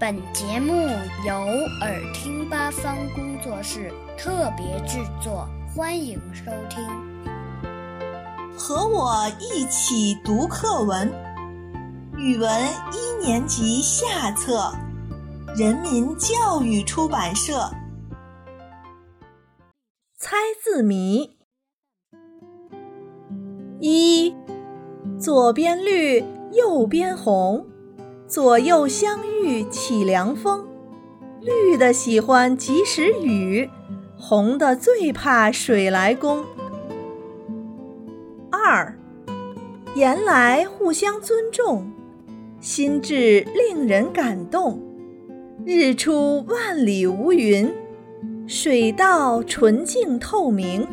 本节目由耳听八方工作室特别制作，欢迎收听。和我一起读课文，语文一年级下册，人民教育出版社。猜字谜：一，左边绿，右边红。左右相遇起凉风，绿的喜欢及时雨，红的最怕水来攻。二，言来互相尊重，心智令人感动。日出万里无云，水到纯净透明。